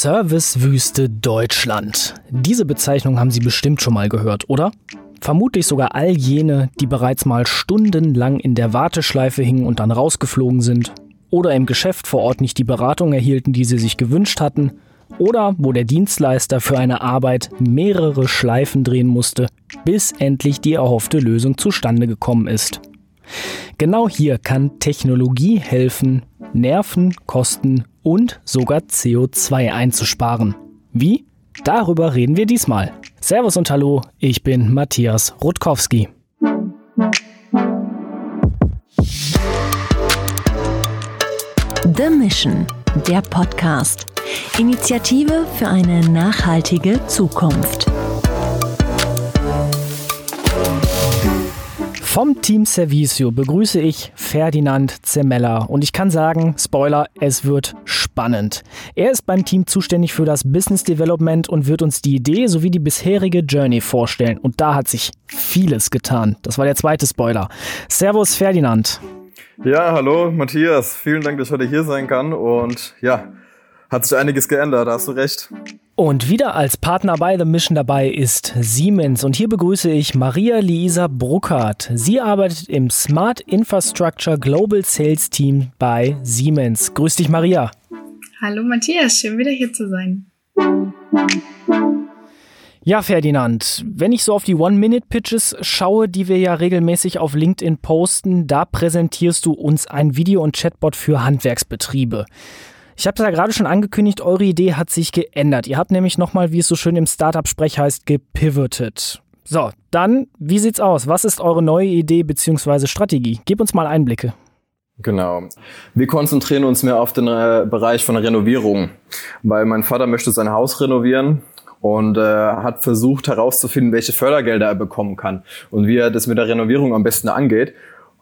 Servicewüste Deutschland. Diese Bezeichnung haben Sie bestimmt schon mal gehört, oder? Vermutlich sogar all jene, die bereits mal stundenlang in der Warteschleife hingen und dann rausgeflogen sind. Oder im Geschäft vor Ort nicht die Beratung erhielten, die sie sich gewünscht hatten. Oder wo der Dienstleister für eine Arbeit mehrere Schleifen drehen musste, bis endlich die erhoffte Lösung zustande gekommen ist. Genau hier kann Technologie helfen, Nerven, Kosten und sogar CO2 einzusparen. Wie? Darüber reden wir diesmal. Servus und Hallo, ich bin Matthias Rutkowski. The Mission, der Podcast. Initiative für eine nachhaltige Zukunft. Vom Team Servicio begrüße ich Ferdinand Zemella und ich kann sagen, Spoiler, es wird spannend. Er ist beim Team zuständig für das Business Development und wird uns die Idee sowie die bisherige Journey vorstellen und da hat sich vieles getan. Das war der zweite Spoiler. Servus Ferdinand. Ja, hallo Matthias, vielen Dank, dass ich heute hier sein kann und ja, hat sich einiges geändert, da hast du recht. Und wieder als Partner bei The Mission dabei ist Siemens. Und hier begrüße ich Maria Luisa Bruckert. Sie arbeitet im Smart Infrastructure Global Sales Team bei Siemens. Grüß dich, Maria. Hallo, Matthias. Schön, wieder hier zu sein. Ja, Ferdinand, wenn ich so auf die One-Minute-Pitches schaue, die wir ja regelmäßig auf LinkedIn posten, da präsentierst du uns ein Video- und Chatbot für Handwerksbetriebe. Ich habe es ja gerade schon angekündigt, eure Idee hat sich geändert. Ihr habt nämlich nochmal, wie es so schön im Startup-Sprech heißt, gepivotet. So, dann, wie sieht's aus? Was ist eure neue Idee bzw. Strategie? Gib uns mal Einblicke. Genau. Wir konzentrieren uns mehr auf den äh, Bereich von Renovierung, weil mein Vater möchte sein Haus renovieren und äh, hat versucht herauszufinden, welche Fördergelder er bekommen kann und wie er das mit der Renovierung am besten angeht.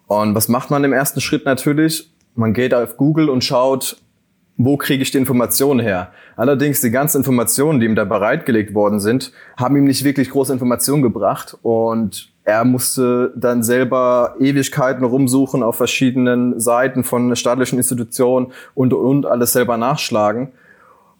Und was macht man im ersten Schritt natürlich? Man geht auf Google und schaut, wo kriege ich die Informationen her? Allerdings die ganzen Informationen, die ihm da bereitgelegt worden sind, haben ihm nicht wirklich große Informationen gebracht und er musste dann selber Ewigkeiten rumsuchen auf verschiedenen Seiten von staatlichen Institutionen und, und alles selber nachschlagen,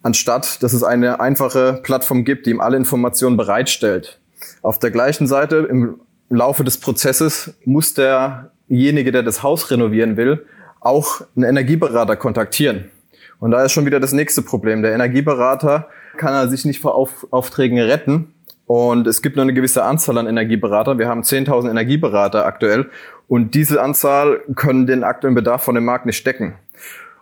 anstatt dass es eine einfache Plattform gibt, die ihm alle Informationen bereitstellt. Auf der gleichen Seite im Laufe des Prozesses muss derjenige, der das Haus renovieren will, auch einen Energieberater kontaktieren. Und da ist schon wieder das nächste Problem. Der Energieberater kann er sich nicht vor Auf Aufträgen retten. Und es gibt nur eine gewisse Anzahl an Energieberater. Wir haben 10.000 Energieberater aktuell. Und diese Anzahl können den aktuellen Bedarf von dem Markt nicht decken.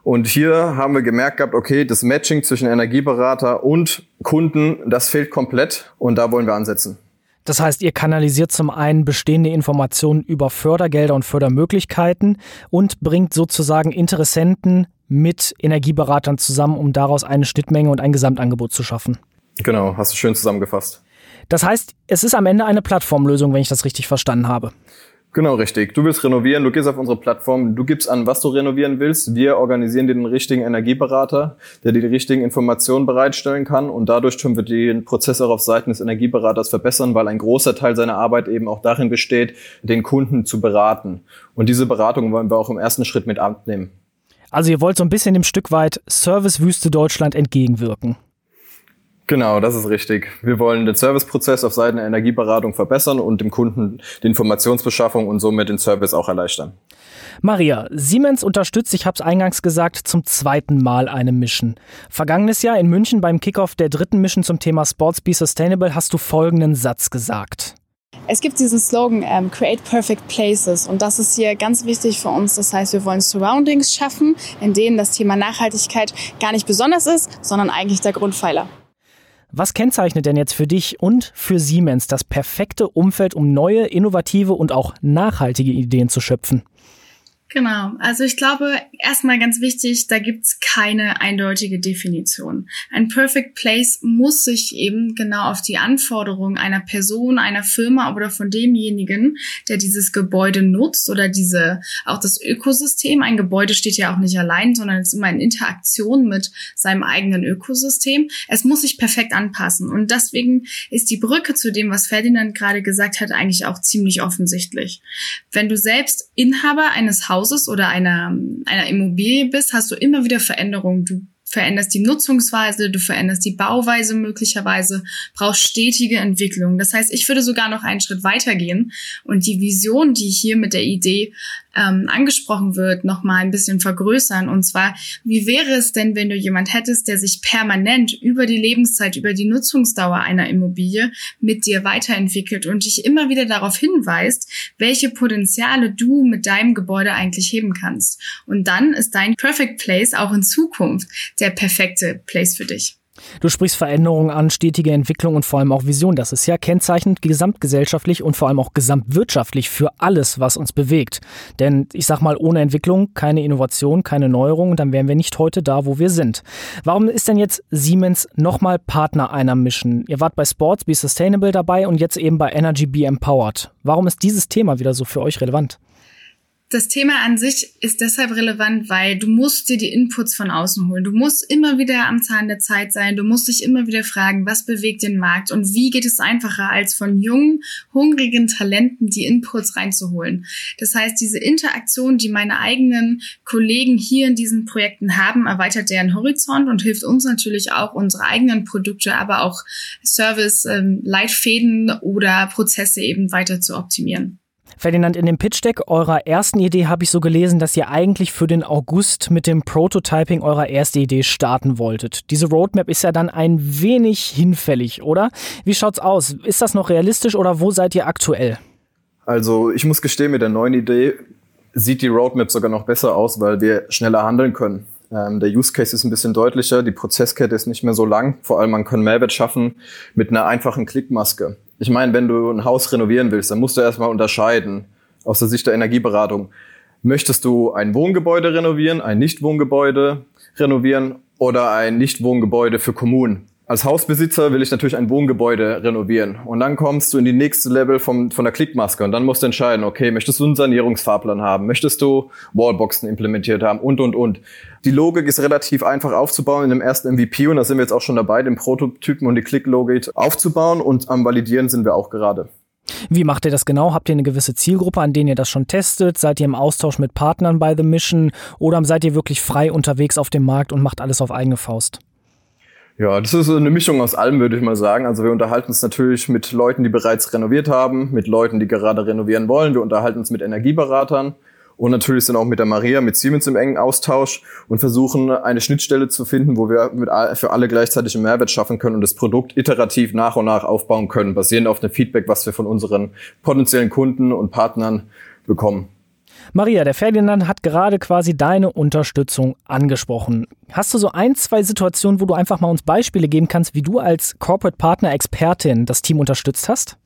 Und hier haben wir gemerkt gehabt, okay, das Matching zwischen Energieberater und Kunden, das fehlt komplett. Und da wollen wir ansetzen. Das heißt, ihr kanalisiert zum einen bestehende Informationen über Fördergelder und Fördermöglichkeiten und bringt sozusagen Interessenten mit Energieberatern zusammen, um daraus eine Schnittmenge und ein Gesamtangebot zu schaffen. Genau, hast du schön zusammengefasst. Das heißt, es ist am Ende eine Plattformlösung, wenn ich das richtig verstanden habe. Genau, richtig. Du willst renovieren, du gehst auf unsere Plattform, du gibst an, was du renovieren willst. Wir organisieren dir den richtigen Energieberater, der dir die richtigen Informationen bereitstellen kann und dadurch können wir den Prozess auch auf Seiten des Energieberaters verbessern, weil ein großer Teil seiner Arbeit eben auch darin besteht, den Kunden zu beraten. Und diese Beratung wollen wir auch im ersten Schritt mit abnehmen. Also ihr wollt so ein bisschen dem Stück weit Servicewüste Deutschland entgegenwirken. Genau, das ist richtig. Wir wollen den Serviceprozess auf Seiten der Energieberatung verbessern und dem Kunden die Informationsbeschaffung und somit den Service auch erleichtern. Maria, Siemens unterstützt, ich habe es eingangs gesagt, zum zweiten Mal eine Mission. Vergangenes Jahr in München beim Kickoff der dritten Mission zum Thema Sports Be Sustainable hast du folgenden Satz gesagt. Es gibt diesen Slogan ähm, Create Perfect Places und das ist hier ganz wichtig für uns. Das heißt, wir wollen Surroundings schaffen, in denen das Thema Nachhaltigkeit gar nicht besonders ist, sondern eigentlich der Grundpfeiler. Was kennzeichnet denn jetzt für dich und für Siemens das perfekte Umfeld, um neue, innovative und auch nachhaltige Ideen zu schöpfen? Genau, also ich glaube, erstmal ganz wichtig, da gibt's keine eindeutige Definition. Ein Perfect Place muss sich eben genau auf die Anforderungen einer Person, einer Firma oder von demjenigen, der dieses Gebäude nutzt oder diese, auch das Ökosystem. Ein Gebäude steht ja auch nicht allein, sondern es ist immer in Interaktion mit seinem eigenen Ökosystem. Es muss sich perfekt anpassen. Und deswegen ist die Brücke zu dem, was Ferdinand gerade gesagt hat, eigentlich auch ziemlich offensichtlich. Wenn du selbst Inhaber eines Hauses Hauses oder einer, einer Immobilie bist, hast du immer wieder Veränderungen. Du veränderst die Nutzungsweise, du veränderst die Bauweise möglicherweise, brauchst stetige Entwicklung. Das heißt, ich würde sogar noch einen Schritt weitergehen und die Vision, die hier mit der Idee ähm, angesprochen wird, noch mal ein bisschen vergrößern. Und zwar, wie wäre es denn, wenn du jemand hättest, der sich permanent über die Lebenszeit, über die Nutzungsdauer einer Immobilie mit dir weiterentwickelt und dich immer wieder darauf hinweist, welche Potenziale du mit deinem Gebäude eigentlich heben kannst. Und dann ist dein Perfect Place auch in Zukunft der perfekte Place für dich. Du sprichst Veränderungen an, stetige Entwicklung und vor allem auch Vision. Das ist ja kennzeichnend gesamtgesellschaftlich und vor allem auch gesamtwirtschaftlich für alles, was uns bewegt. Denn ich sag mal, ohne Entwicklung keine Innovation, keine Neuerung, dann wären wir nicht heute da, wo wir sind. Warum ist denn jetzt Siemens nochmal Partner einer Mission? Ihr wart bei Sports Be Sustainable dabei und jetzt eben bei Energy Be Empowered. Warum ist dieses Thema wieder so für euch relevant? Das Thema an sich ist deshalb relevant, weil du musst dir die Inputs von außen holen. Du musst immer wieder am Zahn der Zeit sein. Du musst dich immer wieder fragen, was bewegt den Markt und wie geht es einfacher, als von jungen, hungrigen Talenten die Inputs reinzuholen. Das heißt, diese Interaktion, die meine eigenen Kollegen hier in diesen Projekten haben, erweitert deren Horizont und hilft uns natürlich auch, unsere eigenen Produkte, aber auch Service, ähm, Leitfäden oder Prozesse eben weiter zu optimieren. Ferdinand, in dem Pitch-Deck eurer ersten Idee habe ich so gelesen, dass ihr eigentlich für den August mit dem Prototyping eurer ersten Idee starten wolltet. Diese Roadmap ist ja dann ein wenig hinfällig, oder? Wie schaut's aus? Ist das noch realistisch oder wo seid ihr aktuell? Also, ich muss gestehen, mit der neuen Idee sieht die Roadmap sogar noch besser aus, weil wir schneller handeln können. Ähm, der Use Case ist ein bisschen deutlicher, die Prozesskette ist nicht mehr so lang. Vor allem, man kann Mehrwert schaffen mit einer einfachen Klickmaske ich meine, wenn du ein Haus renovieren willst, dann musst du erstmal unterscheiden aus der Sicht der Energieberatung. Möchtest du ein Wohngebäude renovieren, ein Nichtwohngebäude renovieren oder ein Nichtwohngebäude für Kommunen? Als Hausbesitzer will ich natürlich ein Wohngebäude renovieren. Und dann kommst du in die nächste Level vom, von der Klickmaske und dann musst du entscheiden, okay, möchtest du einen Sanierungsfahrplan haben? Möchtest du Wallboxen implementiert haben? Und, und, und. Die Logik ist relativ einfach aufzubauen in dem ersten MVP und da sind wir jetzt auch schon dabei, den Prototypen und die Klicklogik aufzubauen und am Validieren sind wir auch gerade. Wie macht ihr das genau? Habt ihr eine gewisse Zielgruppe, an denen ihr das schon testet? Seid ihr im Austausch mit Partnern bei The Mission oder seid ihr wirklich frei unterwegs auf dem Markt und macht alles auf eigene Faust? Ja, das ist eine Mischung aus allem, würde ich mal sagen. Also wir unterhalten uns natürlich mit Leuten, die bereits renoviert haben, mit Leuten, die gerade renovieren wollen. Wir unterhalten uns mit Energieberatern und natürlich sind auch mit der Maria, mit Siemens im engen Austausch und versuchen eine Schnittstelle zu finden, wo wir mit, für alle gleichzeitig einen Mehrwert schaffen können und das Produkt iterativ nach und nach aufbauen können, basierend auf dem Feedback, was wir von unseren potenziellen Kunden und Partnern bekommen. Maria, der Ferdinand hat gerade quasi deine Unterstützung angesprochen. Hast du so ein, zwei Situationen, wo du einfach mal uns Beispiele geben kannst, wie du als Corporate Partner Expertin das Team unterstützt hast?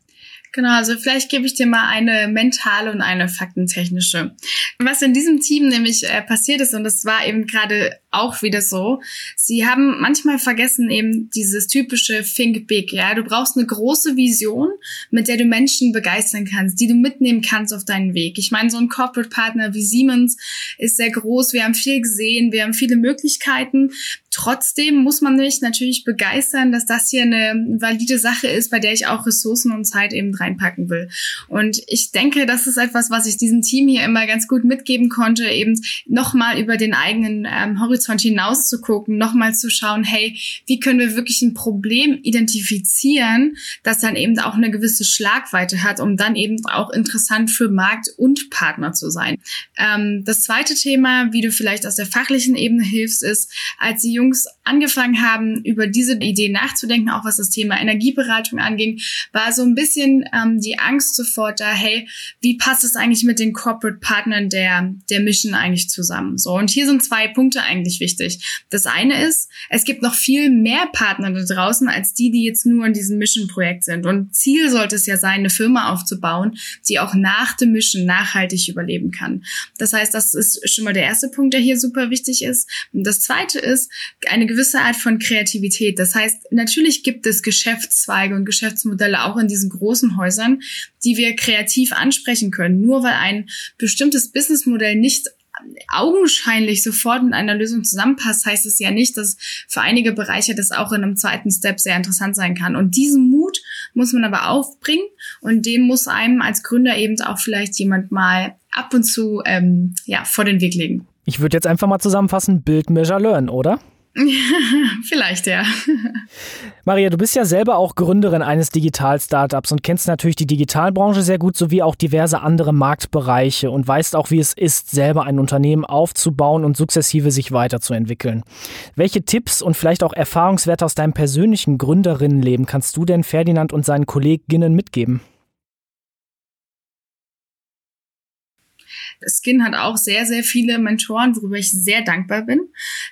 Genau, also vielleicht gebe ich dir mal eine mentale und eine faktentechnische. Was in diesem Team nämlich äh, passiert ist, und das war eben gerade auch wieder so, sie haben manchmal vergessen eben dieses typische Think Big, ja. Du brauchst eine große Vision, mit der du Menschen begeistern kannst, die du mitnehmen kannst auf deinen Weg. Ich meine, so ein Corporate Partner wie Siemens ist sehr groß, wir haben viel gesehen, wir haben viele Möglichkeiten. Trotzdem muss man mich natürlich begeistern, dass das hier eine valide Sache ist, bei der ich auch Ressourcen und Zeit eben reinpacken will. Und ich denke, das ist etwas, was ich diesem Team hier immer ganz gut mitgeben konnte, eben nochmal über den eigenen ähm, Horizont hinaus zu gucken, nochmal zu schauen, hey, wie können wir wirklich ein Problem identifizieren, das dann eben auch eine gewisse Schlagweite hat, um dann eben auch interessant für Markt und Partner zu sein. Ähm, das zweite Thema, wie du vielleicht aus der fachlichen Ebene hilfst, ist, als die Jungs angefangen haben, über diese Idee nachzudenken, auch was das Thema Energieberatung anging, war so ein bisschen ähm, die Angst sofort da, hey, wie passt es eigentlich mit den Corporate Partnern der, der Mission eigentlich zusammen? So, und hier sind zwei Punkte eigentlich wichtig. Das eine ist, es gibt noch viel mehr Partner da draußen, als die, die jetzt nur in diesem Mission-Projekt sind. Und Ziel sollte es ja sein, eine Firma aufzubauen, die auch nach dem Mission nachhaltig überleben kann. Das heißt, das ist schon mal der erste Punkt, der hier super wichtig ist. Und das zweite ist, eine gewisse Art von Kreativität. Das heißt, natürlich gibt es Geschäftszweige und Geschäftsmodelle auch in diesen großen Häusern, die wir kreativ ansprechen können. Nur weil ein bestimmtes Businessmodell nicht augenscheinlich sofort mit einer Lösung zusammenpasst, heißt es ja nicht, dass für einige Bereiche das auch in einem zweiten Step sehr interessant sein kann. Und diesen Mut muss man aber aufbringen und dem muss einem als Gründer eben auch vielleicht jemand mal ab und zu ähm, ja, vor den Weg legen. Ich würde jetzt einfach mal zusammenfassen, Build, Measure, Learn, oder? Vielleicht, ja. Maria, du bist ja selber auch Gründerin eines Digital-Startups und kennst natürlich die Digitalbranche sehr gut, sowie auch diverse andere Marktbereiche und weißt auch, wie es ist, selber ein Unternehmen aufzubauen und sukzessive sich weiterzuentwickeln. Welche Tipps und vielleicht auch Erfahrungswerte aus deinem persönlichen Gründerinnenleben kannst du denn Ferdinand und seinen Kolleginnen mitgeben? Skin hat auch sehr, sehr viele Mentoren, worüber ich sehr dankbar bin.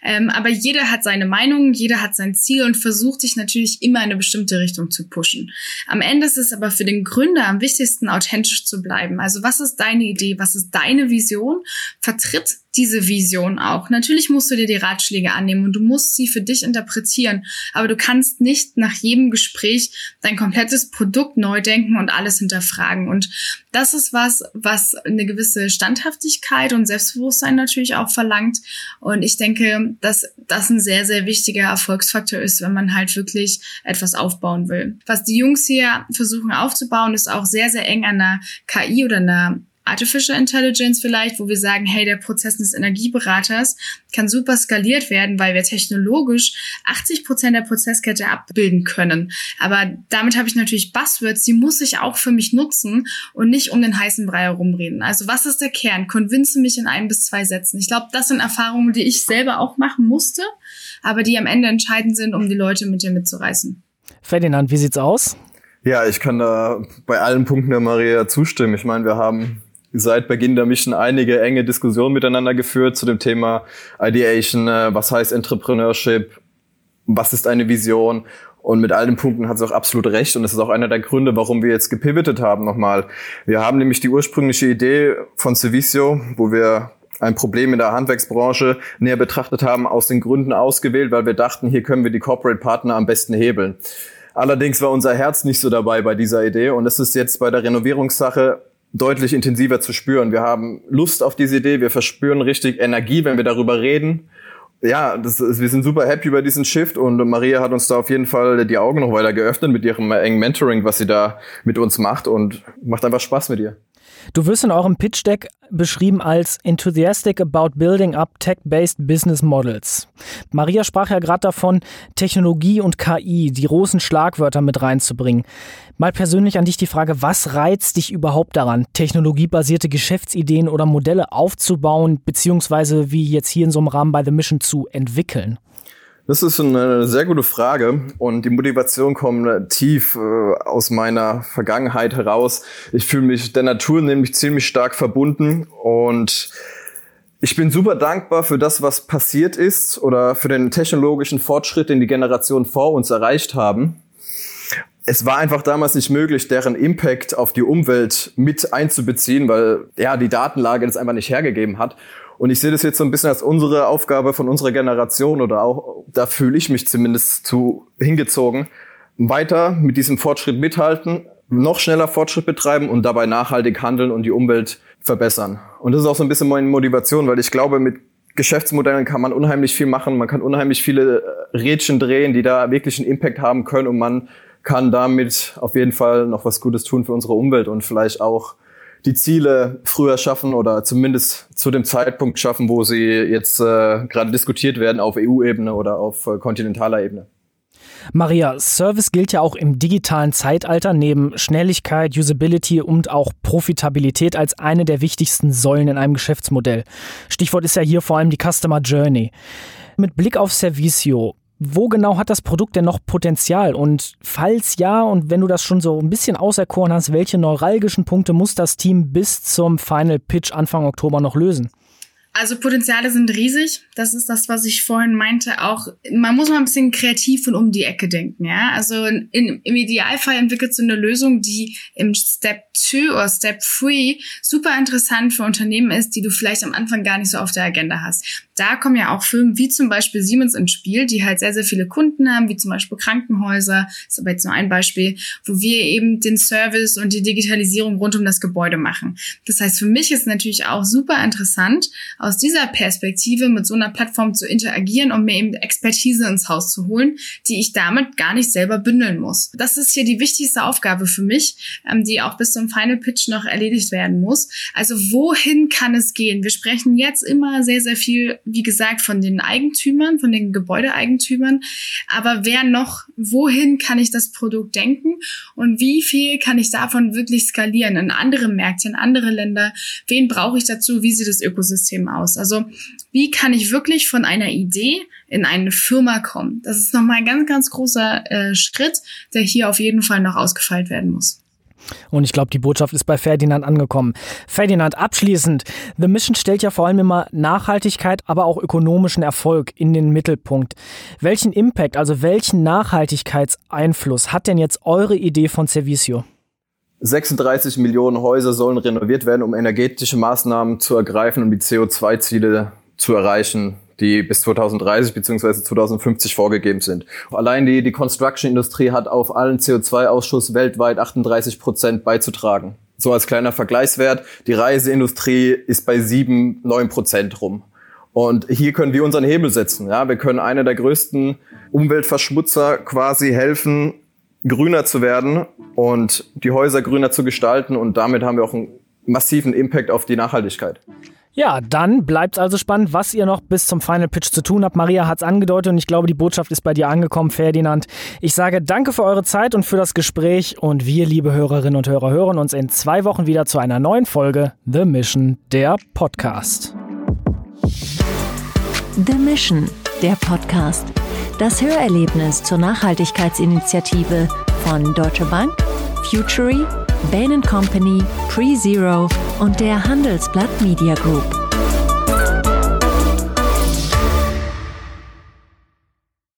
Ähm, aber jeder hat seine Meinung, jeder hat sein Ziel und versucht sich natürlich immer in eine bestimmte Richtung zu pushen. Am Ende ist es aber für den Gründer am wichtigsten, authentisch zu bleiben. Also was ist deine Idee? Was ist deine Vision? Vertritt diese Vision auch. Natürlich musst du dir die Ratschläge annehmen und du musst sie für dich interpretieren, aber du kannst nicht nach jedem Gespräch dein komplettes Produkt neu denken und alles hinterfragen. Und das ist was, was eine gewisse Standhaftigkeit und Selbstbewusstsein natürlich auch verlangt. Und ich denke, dass das ein sehr, sehr wichtiger Erfolgsfaktor ist, wenn man halt wirklich etwas aufbauen will. Was die Jungs hier versuchen aufzubauen, ist auch sehr, sehr eng an einer KI oder einer Artificial Intelligence vielleicht, wo wir sagen, hey, der Prozess des Energieberaters kann super skaliert werden, weil wir technologisch 80 Prozent der Prozesskette abbilden können. Aber damit habe ich natürlich Buzzwords, die muss ich auch für mich nutzen und nicht um den heißen Brei herumreden. Also was ist der Kern? Convince mich in ein bis zwei Sätzen. Ich glaube, das sind Erfahrungen, die ich selber auch machen musste, aber die am Ende entscheidend sind, um die Leute mit dir mitzureißen. Ferdinand, wie sieht's aus? Ja, ich kann da bei allen Punkten der Maria zustimmen. Ich meine, wir haben seit Beginn der Mission einige enge Diskussionen miteinander geführt zu dem Thema Ideation, äh, was heißt Entrepreneurship, was ist eine Vision und mit all den Punkten hat sie auch absolut recht. Und das ist auch einer der Gründe, warum wir jetzt gepivotet haben nochmal. Wir haben nämlich die ursprüngliche Idee von Civisio, wo wir ein Problem in der Handwerksbranche näher betrachtet haben, aus den Gründen ausgewählt, weil wir dachten, hier können wir die Corporate Partner am besten hebeln. Allerdings war unser Herz nicht so dabei bei dieser Idee und es ist jetzt bei der Renovierungssache deutlich intensiver zu spüren. Wir haben Lust auf diese Idee, wir verspüren richtig Energie, wenn wir darüber reden. Ja, das ist, wir sind super happy über diesen Shift und Maria hat uns da auf jeden Fall die Augen noch weiter geöffnet mit ihrem engen Mentoring, was sie da mit uns macht und macht einfach Spaß mit ihr. Du wirst in eurem Pitch Deck beschrieben als enthusiastic about building up tech-based business models. Maria sprach ja gerade davon, Technologie und KI, die großen Schlagwörter mit reinzubringen. Mal persönlich an dich die Frage, was reizt dich überhaupt daran, technologiebasierte Geschäftsideen oder Modelle aufzubauen, beziehungsweise wie jetzt hier in so einem Rahmen bei The Mission zu entwickeln? Das ist eine sehr gute Frage und die Motivation kommt tief äh, aus meiner Vergangenheit heraus. Ich fühle mich der Natur nämlich ziemlich stark verbunden und ich bin super dankbar für das, was passiert ist oder für den technologischen Fortschritt, den die Generationen vor uns erreicht haben. Es war einfach damals nicht möglich, deren Impact auf die Umwelt mit einzubeziehen, weil ja die Datenlage das einfach nicht hergegeben hat. Und ich sehe das jetzt so ein bisschen als unsere Aufgabe von unserer Generation oder auch, da fühle ich mich zumindest zu hingezogen, weiter mit diesem Fortschritt mithalten, noch schneller Fortschritt betreiben und dabei nachhaltig handeln und die Umwelt verbessern. Und das ist auch so ein bisschen meine Motivation, weil ich glaube, mit Geschäftsmodellen kann man unheimlich viel machen, man kann unheimlich viele äh, Rädchen drehen, die da wirklich einen Impact haben können und man kann damit auf jeden Fall noch was Gutes tun für unsere Umwelt und vielleicht auch die Ziele früher schaffen oder zumindest zu dem Zeitpunkt schaffen, wo sie jetzt äh, gerade diskutiert werden auf EU-Ebene oder auf äh, kontinentaler Ebene. Maria, Service gilt ja auch im digitalen Zeitalter neben Schnelligkeit, Usability und auch Profitabilität als eine der wichtigsten Säulen in einem Geschäftsmodell. Stichwort ist ja hier vor allem die Customer Journey. Mit Blick auf Servicio, wo genau hat das Produkt denn noch Potenzial? Und falls ja, und wenn du das schon so ein bisschen auserkoren hast, welche neuralgischen Punkte muss das Team bis zum Final Pitch Anfang Oktober noch lösen? Also Potenziale sind riesig. Das ist das, was ich vorhin meinte. Auch man muss mal ein bisschen kreativ und um die Ecke denken. Ja, also in, im Idealfall entwickelt du eine Lösung, die im Step 2 oder Step 3 super interessant für Unternehmen ist, die du vielleicht am Anfang gar nicht so auf der Agenda hast. Da kommen ja auch Firmen wie zum Beispiel Siemens ins Spiel, die halt sehr, sehr viele Kunden haben, wie zum Beispiel Krankenhäuser. Ist aber jetzt nur ein Beispiel, wo wir eben den Service und die Digitalisierung rund um das Gebäude machen. Das heißt, für mich ist natürlich auch super interessant, aus dieser Perspektive mit so einer Plattform zu interagieren und mir eben Expertise ins Haus zu holen, die ich damit gar nicht selber bündeln muss. Das ist hier die wichtigste Aufgabe für mich, ähm, die auch bis zum Final Pitch noch erledigt werden muss. Also wohin kann es gehen? Wir sprechen jetzt immer sehr, sehr viel wie gesagt, von den Eigentümern, von den Gebäudeeigentümern. Aber wer noch, wohin kann ich das Produkt denken und wie viel kann ich davon wirklich skalieren in andere Märkte, in andere Länder? Wen brauche ich dazu? Wie sieht das Ökosystem aus? Also wie kann ich wirklich von einer Idee in eine Firma kommen? Das ist nochmal ein ganz, ganz großer äh, Schritt, der hier auf jeden Fall noch ausgefeilt werden muss. Und ich glaube, die Botschaft ist bei Ferdinand angekommen. Ferdinand, abschließend. The Mission stellt ja vor allem immer Nachhaltigkeit, aber auch ökonomischen Erfolg in den Mittelpunkt. Welchen Impact, also welchen Nachhaltigkeitseinfluss hat denn jetzt eure Idee von Servicio? 36 Millionen Häuser sollen renoviert werden, um energetische Maßnahmen zu ergreifen, um die CO2-Ziele zu erreichen die bis 2030 bzw. 2050 vorgegeben sind. Allein die, die Construction-Industrie hat auf allen CO2-Ausschuss weltweit 38 Prozent beizutragen. So als kleiner Vergleichswert, die Reiseindustrie ist bei 7, 9 Prozent rum. Und hier können wir unseren Hebel setzen. Ja, wir können einer der größten Umweltverschmutzer quasi helfen, grüner zu werden und die Häuser grüner zu gestalten. Und damit haben wir auch einen massiven Impact auf die Nachhaltigkeit. Ja, dann bleibt es also spannend, was ihr noch bis zum Final Pitch zu tun habt. Maria hat es angedeutet und ich glaube, die Botschaft ist bei dir angekommen, Ferdinand. Ich sage danke für eure Zeit und für das Gespräch und wir, liebe Hörerinnen und Hörer, hören uns in zwei Wochen wieder zu einer neuen Folge The Mission, der Podcast. The Mission, der Podcast. Das Hörerlebnis zur Nachhaltigkeitsinitiative von Deutsche Bank, Futury, Bain Company, PreZero und der Handelsblatt Media Group.